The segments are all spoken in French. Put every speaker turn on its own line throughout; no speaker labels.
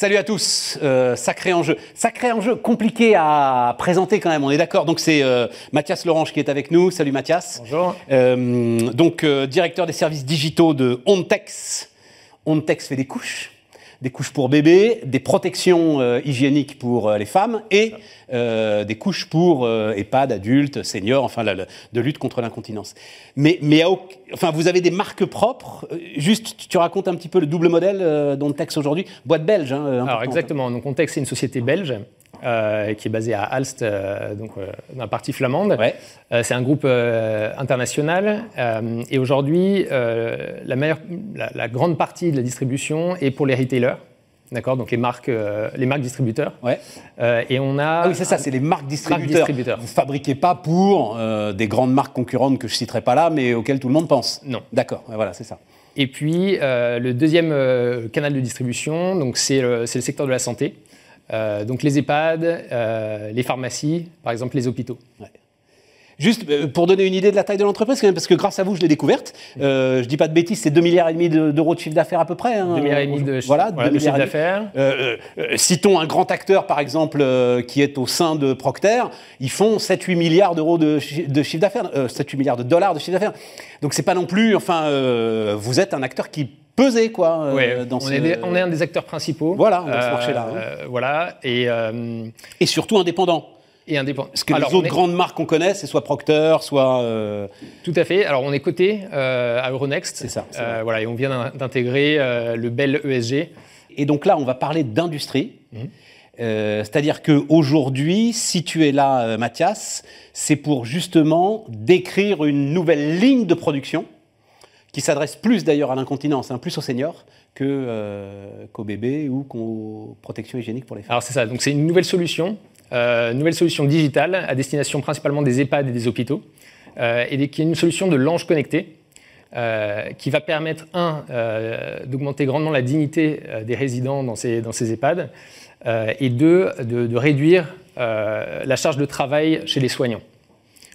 salut à tous. Euh, sacré enjeu. Sacré enjeu compliqué à présenter quand même, on est d'accord. Donc c'est euh, Mathias Lorange qui est avec nous. Salut Mathias.
Bonjour.
Euh, donc directeur des services digitaux de Ontex. Ontex fait des couches des couches pour bébés, des protections euh, hygiéniques pour euh, les femmes et euh, des couches pour EHPAD, adultes, seniors, enfin la- la- de lutte contre l'incontinence. Mais, enfin, vous avez des marques propres. Juste, tu- racontes un petit peu le double modèle euh, d'Ontex aujourd'hui. Boîte belge. Hein,
Alors exactement, donc Context c'est une société belge euh, qui est basée à Alst, euh, donc euh, dans la partie flamande.
Ouais.
Euh, c'est un groupe international et aujourd'hui la, meilleure- la, la grande partie de la distribution est pour les retailers, d'accord, donc les marques, les marques distributeurs.
Ouais.
Et on a
Ah oui, c'est ça, c'est les marques distributeurs.
distributeurs.
Vous fabriquez pas pour des grandes marques concurrentes que je citerai pas là, mais auxquelles tout le monde pense.
Non.
D'accord, voilà, c'est ça.
Et puis, le deuxième canal de distribution, donc c'est le, c'est le secteur de la santé. Euh, donc les EHPAD, euh, les pharmacies, par exemple les hôpitaux.
Juste euh, pour donner une idée de la taille de l'entreprise, parce que grâce à vous, je l'ai découverte. Euh, je dis pas de bêtises, c'est 2 milliards et demi de- d'euros de chiffre d'affaires à peu près. Hein,
2 milliards et demi de,
voilà,
voilà,
2
de chiffre d'affaires.
Euh, euh, euh, citons un grand acteur, par exemple, qui est au sein de Procter. Ils font 7-8 milliards d'euros de, de chiffre d'affaires, euh, 7-8 milliards de dollars de chiffre d'affaires. Donc c'est pas non plus, enfin, vous êtes un acteur qui pesait, quoi, euh,
Ouais,
dans
on,
ce...
est des- on est un des acteurs principaux.
Voilà, dans ce marché-là, hein.
euh, voilà, et, euh,
Et surtout indépendant.
et indépendant.
Parce que
Alors,
les
on
autres
est-
grandes marques qu'on connaît, c'est soit Procter, soit... euh,
Tout à fait. Alors, on est coté euh, à Euronext.
C'est ça,
Euh, voilà, et on vient d'in- d'intégrer le Bell ESG.
Et donc là, on va parler d'industrie.
Mhm.
C'est-à-dire qu'aujourd'hui, si tu es là, Mathias, c'est pour justement décrire une nouvelle ligne de production qui s'adresse plus d'ailleurs à l'incontinence, hein, plus aux seniors euh, qu'aux bébés ou qu'aux protections hygiéniques pour les femmes.
Alors, c'est ça. Donc, c'est une nouvelle solution, euh, nouvelle solution digitale à destination principalement des EHPAD et des hôpitaux, euh, et qui est une solution de l'ange connecté. euh, qui va permettre, un, d'augmenter grandement la dignité des résidents dans ces, EHPAD, et deux, de, réduire la charge de travail chez les soignants.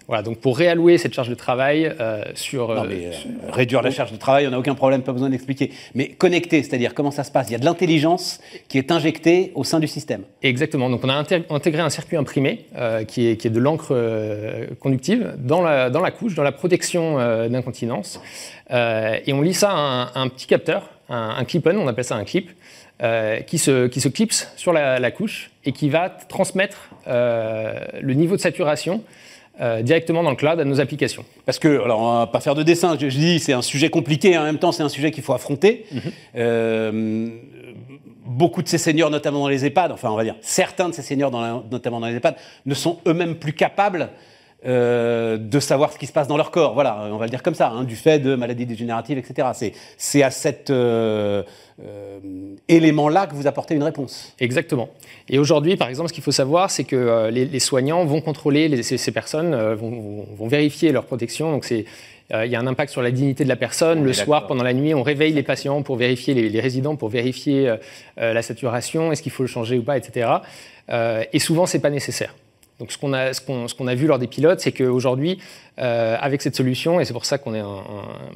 Voilà, donc pour réallouer cette charge de travail euh, sur,
Non,
euh,
mais euh, réduire la charge de travail, on n'a aucun problème, pas besoin d'expliquer. Mais connecter, c'est-à-dire comment ça se passe Il y a de l'intelligence qui est injectée au sein du système.
Exactement. Donc, on a inté- intégré un circuit imprimé euh, qui, est, qui est de l'encre conductive dans la, dans la couche, dans la protection d'incontinence. Et on lit ça à un, un petit capteur, un, un clip-on, on appelle ça un clip, euh, qui, se, qui se clipse sur la, la couche et qui va transmettre euh, le niveau de saturation euh, directement dans le cloud à nos applications.
Parce que, alors on va pas faire de dessin, je, je dis c'est un sujet compliqué, hein, en même temps c'est un sujet qu'il faut affronter. Euh, beaucoup de ces seniors, notamment dans les EHPAD, enfin on va dire certains de ces seniors, dans la- notamment dans les EHPAD, ne sont eux-mêmes plus capables euh, de savoir ce qui se passe dans leur corps. Voilà, on va le dire comme ça, hein, du fait de maladies dégénératives, etc. C'est, à cet euh, élément-là que vous apportez une réponse.
Exactement. Et aujourd'hui, par exemple, ce qu'il faut savoir, c'est que euh, les, les soignants vont contrôler les- ces, ces personnes, euh, vont, vont- vont vérifier leur protection. Donc, c'est, euh, il y a un impact sur la dignité de la personne.
On
Le soir, pendant la nuit, on réveille les patients pour vérifier les, les résidents, pour vérifier euh, euh, la saturation, est-ce qu'il faut le changer ou pas, etc. Euh, et souvent, c'est pas nécessaire. Donc, ce qu'on a, vu lors des pilotes, c'est qu'aujourd'hui, euh, avec cette solution, et c'est pour ça qu'on est, un-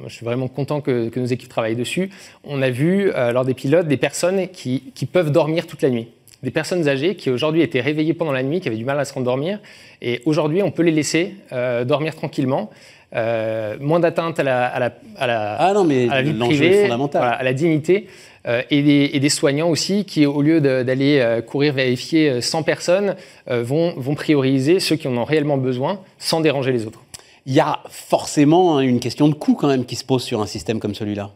je suis vraiment content que, nos équipes travaillent dessus, on a vu euh, lors des pilotes des personnes qui peuvent dormir toute la nuit. Des personnes âgées qui aujourd'hui étaient réveillées pendant la nuit, qui avaient du mal à se rendormir, et aujourd'hui, on peut les laisser euh, dormir tranquillement. Euh, moins d'atteinte à la, à la- à la-
Ah non, mais
à la vie privée,
est fondamental.
voilà, à la dignité, euh, et, des, et des soignants aussi qui, au lieu d'aller courir vérifier euh, 100 personnes, vont, vont prioriser ceux qui en ont réellement besoin sans déranger les autres.
Il y a forcément hein, une question de coût quand même qui se pose sur un système comme celui-là.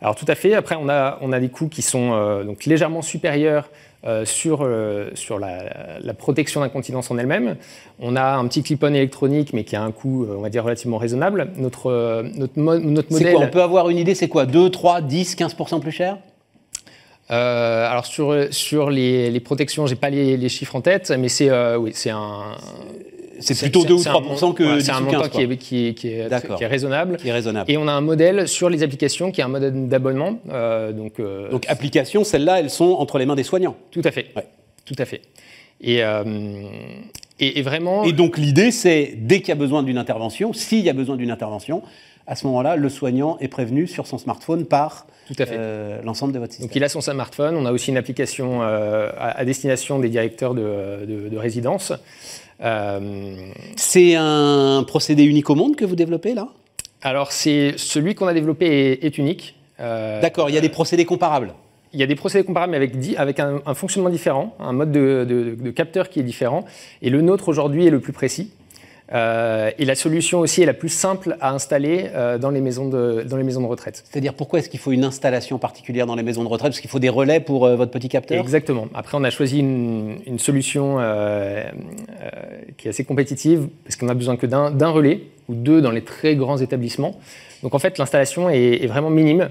Alors tout à fait. Après, on a, on a des coûts qui sont euh, donc légèrement supérieurs euh, sur, euh, sur la, la protection d'incontinence en elle-même. On a un petit clip-on électronique, mais qui a un coût, on va dire, relativement raisonnable. Notre, notre, mo- notre modèle...
quoi On peut avoir une idée, c'est quoi 2, 3, 10, 15% plus cher?
Euh, alors sur, sur les, les protections, j'ai pas les, les chiffres en tête, mais c'est euh, oui, c'est un...
C'est plutôt 2 ou
c'est un
3%
mon-
que
voilà,
10
C'est un
ou 15,
montant qui est, qui, est, qui, est,
D'accord.
qui est raisonnable.
qui est raisonnable.
Et on a un modèle sur les applications qui est un modèle d'abonnement. euh, donc, euh,
Donc applications, celles-là, elles sont entre les mains des soignants.
Tout à fait.
Ouais.
Tout à fait. Et, euh, Et, vraiment.
Et donc l'idée, c'est dès qu'il y a besoin d'une intervention, s'il y a besoin d'une intervention, à ce moment-là, le soignant est prévenu sur son smartphone par euh, l'ensemble de votre système.
Donc il a son smartphone. On a aussi une application euh, à, destination des directeurs de, résidence.
Euh, c'est un procédé unique au monde que vous développez là?
Alors c'est celui qu'on a développé est unique.
D'accord. Il y a des procédés comparables.
Il y a des procédés comparables, mais avec, avec un, fonctionnement différent, un mode de, capteur qui est différent. Et le nôtre aujourd'hui est le plus précis. Euh, et la solution aussi est la plus simple à installer euh, dans, les maisons de, dans les maisons de retraite.
C'est-à-dire pourquoi est-ce qu'il faut une installation particulière dans les maisons de retraite? Parce qu'il faut des relais pour euh, votre petit capteur?
Exactement. Après, on a choisi une, solution qui est assez compétitive, parce qu'on a besoin que d'un relais, ou deux dans les très grands établissements. Donc en fait, l'installation est, est vraiment minime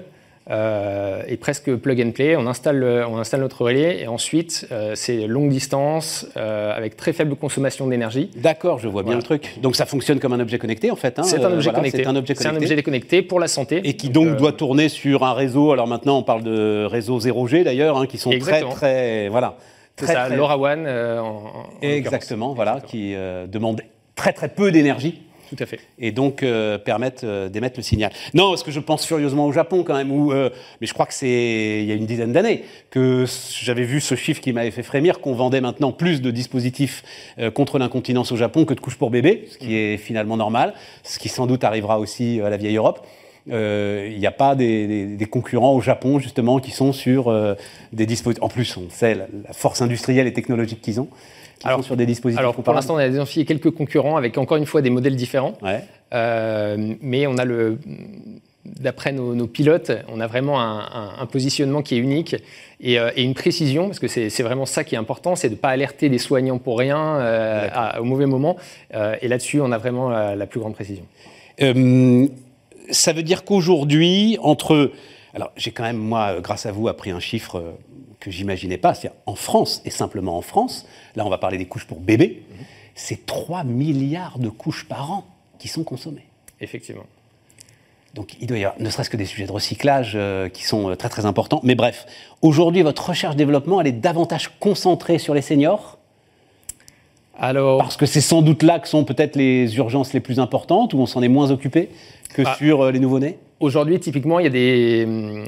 euh, et presque plug and play. On installe, on installe notre relais et ensuite euh, c'est longue distance euh, avec très faible consommation d'énergie.
D'accord, je vois bien le truc. Donc ça fonctionne comme un objet connecté en fait.
Hein. C'est un, objet connecté. C'est un objet connecté. un objet connecté pour la santé.
Et qui donc, doit tourner sur un réseau. Alors maintenant on parle de réseau 0G d'ailleurs, hein, qui sont très très voilà.
Très, ça, LoRaWAN en,
Exactement, voilà, qui demande très très peu d'énergie
tout à fait.
Et donc euh, permettre euh, d'émettre le signal. Non, parce que je pense furieusement au Japon quand même, où, euh, mais je crois que c'est il y a une dizaine d'années que j'avais vu ce chiffre qui m'avait fait frémir, qu'on vendait maintenant plus de dispositifs contre l'incontinence au Japon que de couches pour bébé, ce qui est finalement normal, ce qui sans doute arrivera aussi à la vieille Europe. Il n'y a pas des, concurrents au Japon justement qui sont sur des dispositifs. En plus, on sait la force industrielle et technologique qu'ils ont
alors, sur des dispositifs Alors, pour l'instant, on a identifié quelques concurrents avec encore une fois des modèles différents. Euh, mais on a le. D'après nos, pilotes, on a vraiment un, positionnement qui est unique euh, et, une précision, parce que c'est vraiment ça qui est important, c'est de ne pas alerter des soignants pour rien euh, au mauvais moment. et là-dessus, on a vraiment la, plus grande précision.
ça veut dire qu'aujourd'hui, entre... Alors j'ai quand même, moi, grâce à vous, appris un chiffre que j'imaginais pas. C'est en France, et simplement en France, là on va parler des couches pour bébés, c'est 3 milliards de couches par an qui sont consommées.
Effectivement.
Donc il doit y avoir ne serait-ce que des sujets de recyclage euh, qui sont euh, très très importants. Mais bref, aujourd'hui votre recherche-développement, elle est davantage concentrée sur les seniors alors... Parce que c'est sans doute là que sont peut-être les urgences les plus importantes, où on s'en est moins occupé que ah. sur euh, les nouveau-nés
Aujourd'hui, typiquement, il y, a des, euh,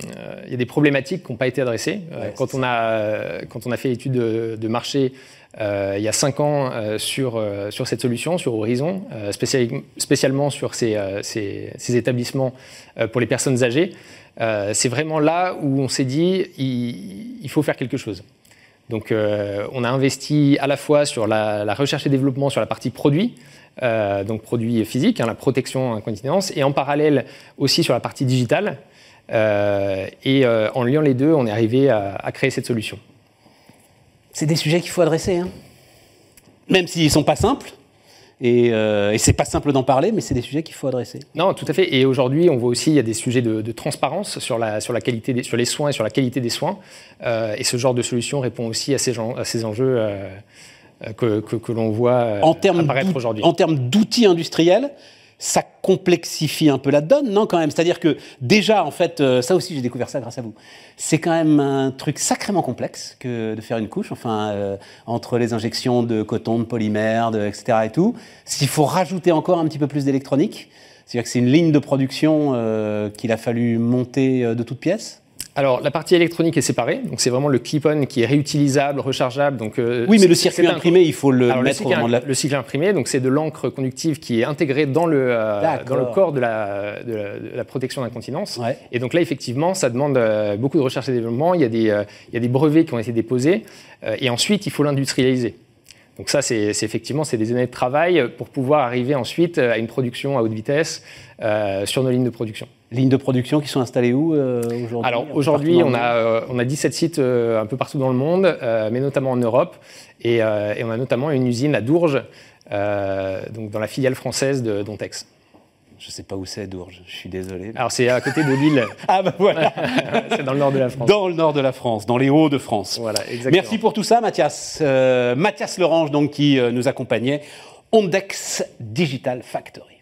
il y a des problématiques qui n'ont pas été adressées. Euh, quand, on a, quand on a fait l'étude de, marché il y a cinq ans sur, sur cette solution, sur Horizon, spécialement sur ces, ces, établissements pour les personnes âgées, c'est vraiment là où on s'est dit il, il, faut faire quelque chose. Donc, on a investi à la fois sur la, la recherche et développement sur la partie produit, euh, donc produits physiques, hein, la protection incontinence, et en parallèle aussi sur la partie digitale. Euh, et euh, en liant les deux, on est arrivé à, créer cette solution.
C'est des sujets qu'il faut adresser, hein. même s'ils ne sont pas simples. Et, et c'est pas simple d'en parler, mais c'est des sujets qu'il faut adresser.
Non, tout à fait. Et aujourd'hui, on voit aussi il y a des sujets de, transparence sur la, sur la qualité sur les soins et sur la qualité des soins. et ce genre de solution répond aussi à ces, à ces enjeux euh, que, l'on voit euh, apparaître aujourd'hui.
En termes d'outils industriels, ça complexifie un peu la donne, non, quand même? C'est-à-dire que déjà, en fait, euh, ça aussi, j'ai découvert ça grâce à vous. C'est quand même un truc sacrément complexe que de faire une couche, enfin, entre les injections de coton, de polymère, de, etc. et tout. S'il faut rajouter encore un petit peu plus d'électronique, c'est-à-dire que c'est une ligne de production qu'il a fallu monter de toutes pièces
alors, la partie électronique est séparée, donc c'est vraiment le clip-on qui est réutilisable, rechargeable. Donc,
euh, oui, mais le circuit imprimé, il faut le mettre
le cycle,
la...
le cycle imprimé, donc c'est de l'encre conductive qui est intégrée dans le, euh, dans le corps de la, de la, protection d'incontinence. Et donc là, effectivement, ça demande euh, beaucoup de recherche et développement. Il y, a des, il y a des brevets qui ont été déposés, et ensuite, il faut l'industrialiser. Donc ça, c'est effectivement c'est des années de travail pour pouvoir arriver ensuite à une production à haute vitesse sur nos lignes de production.
Lignes de production qui sont installées où euh, aujourd'hui
Alors aujourd'hui, on a, euh, on a 17 sites euh, un peu partout dans le monde, mais notamment en Europe. Et, on a notamment une usine à Dourges, donc dans la filiale française de Dontex.
Je ne sais pas où c'est Dourges, je suis désolé.
Alors c'est à côté de Lille.
ah ben voilà
C'est dans le nord de la France.
Dans le nord de la France, dans les Hauts-de-France.
Voilà, exactement.
Merci pour tout ça Mathias. Mathias Lorange donc qui nous accompagnait. Ondex Digital Factory.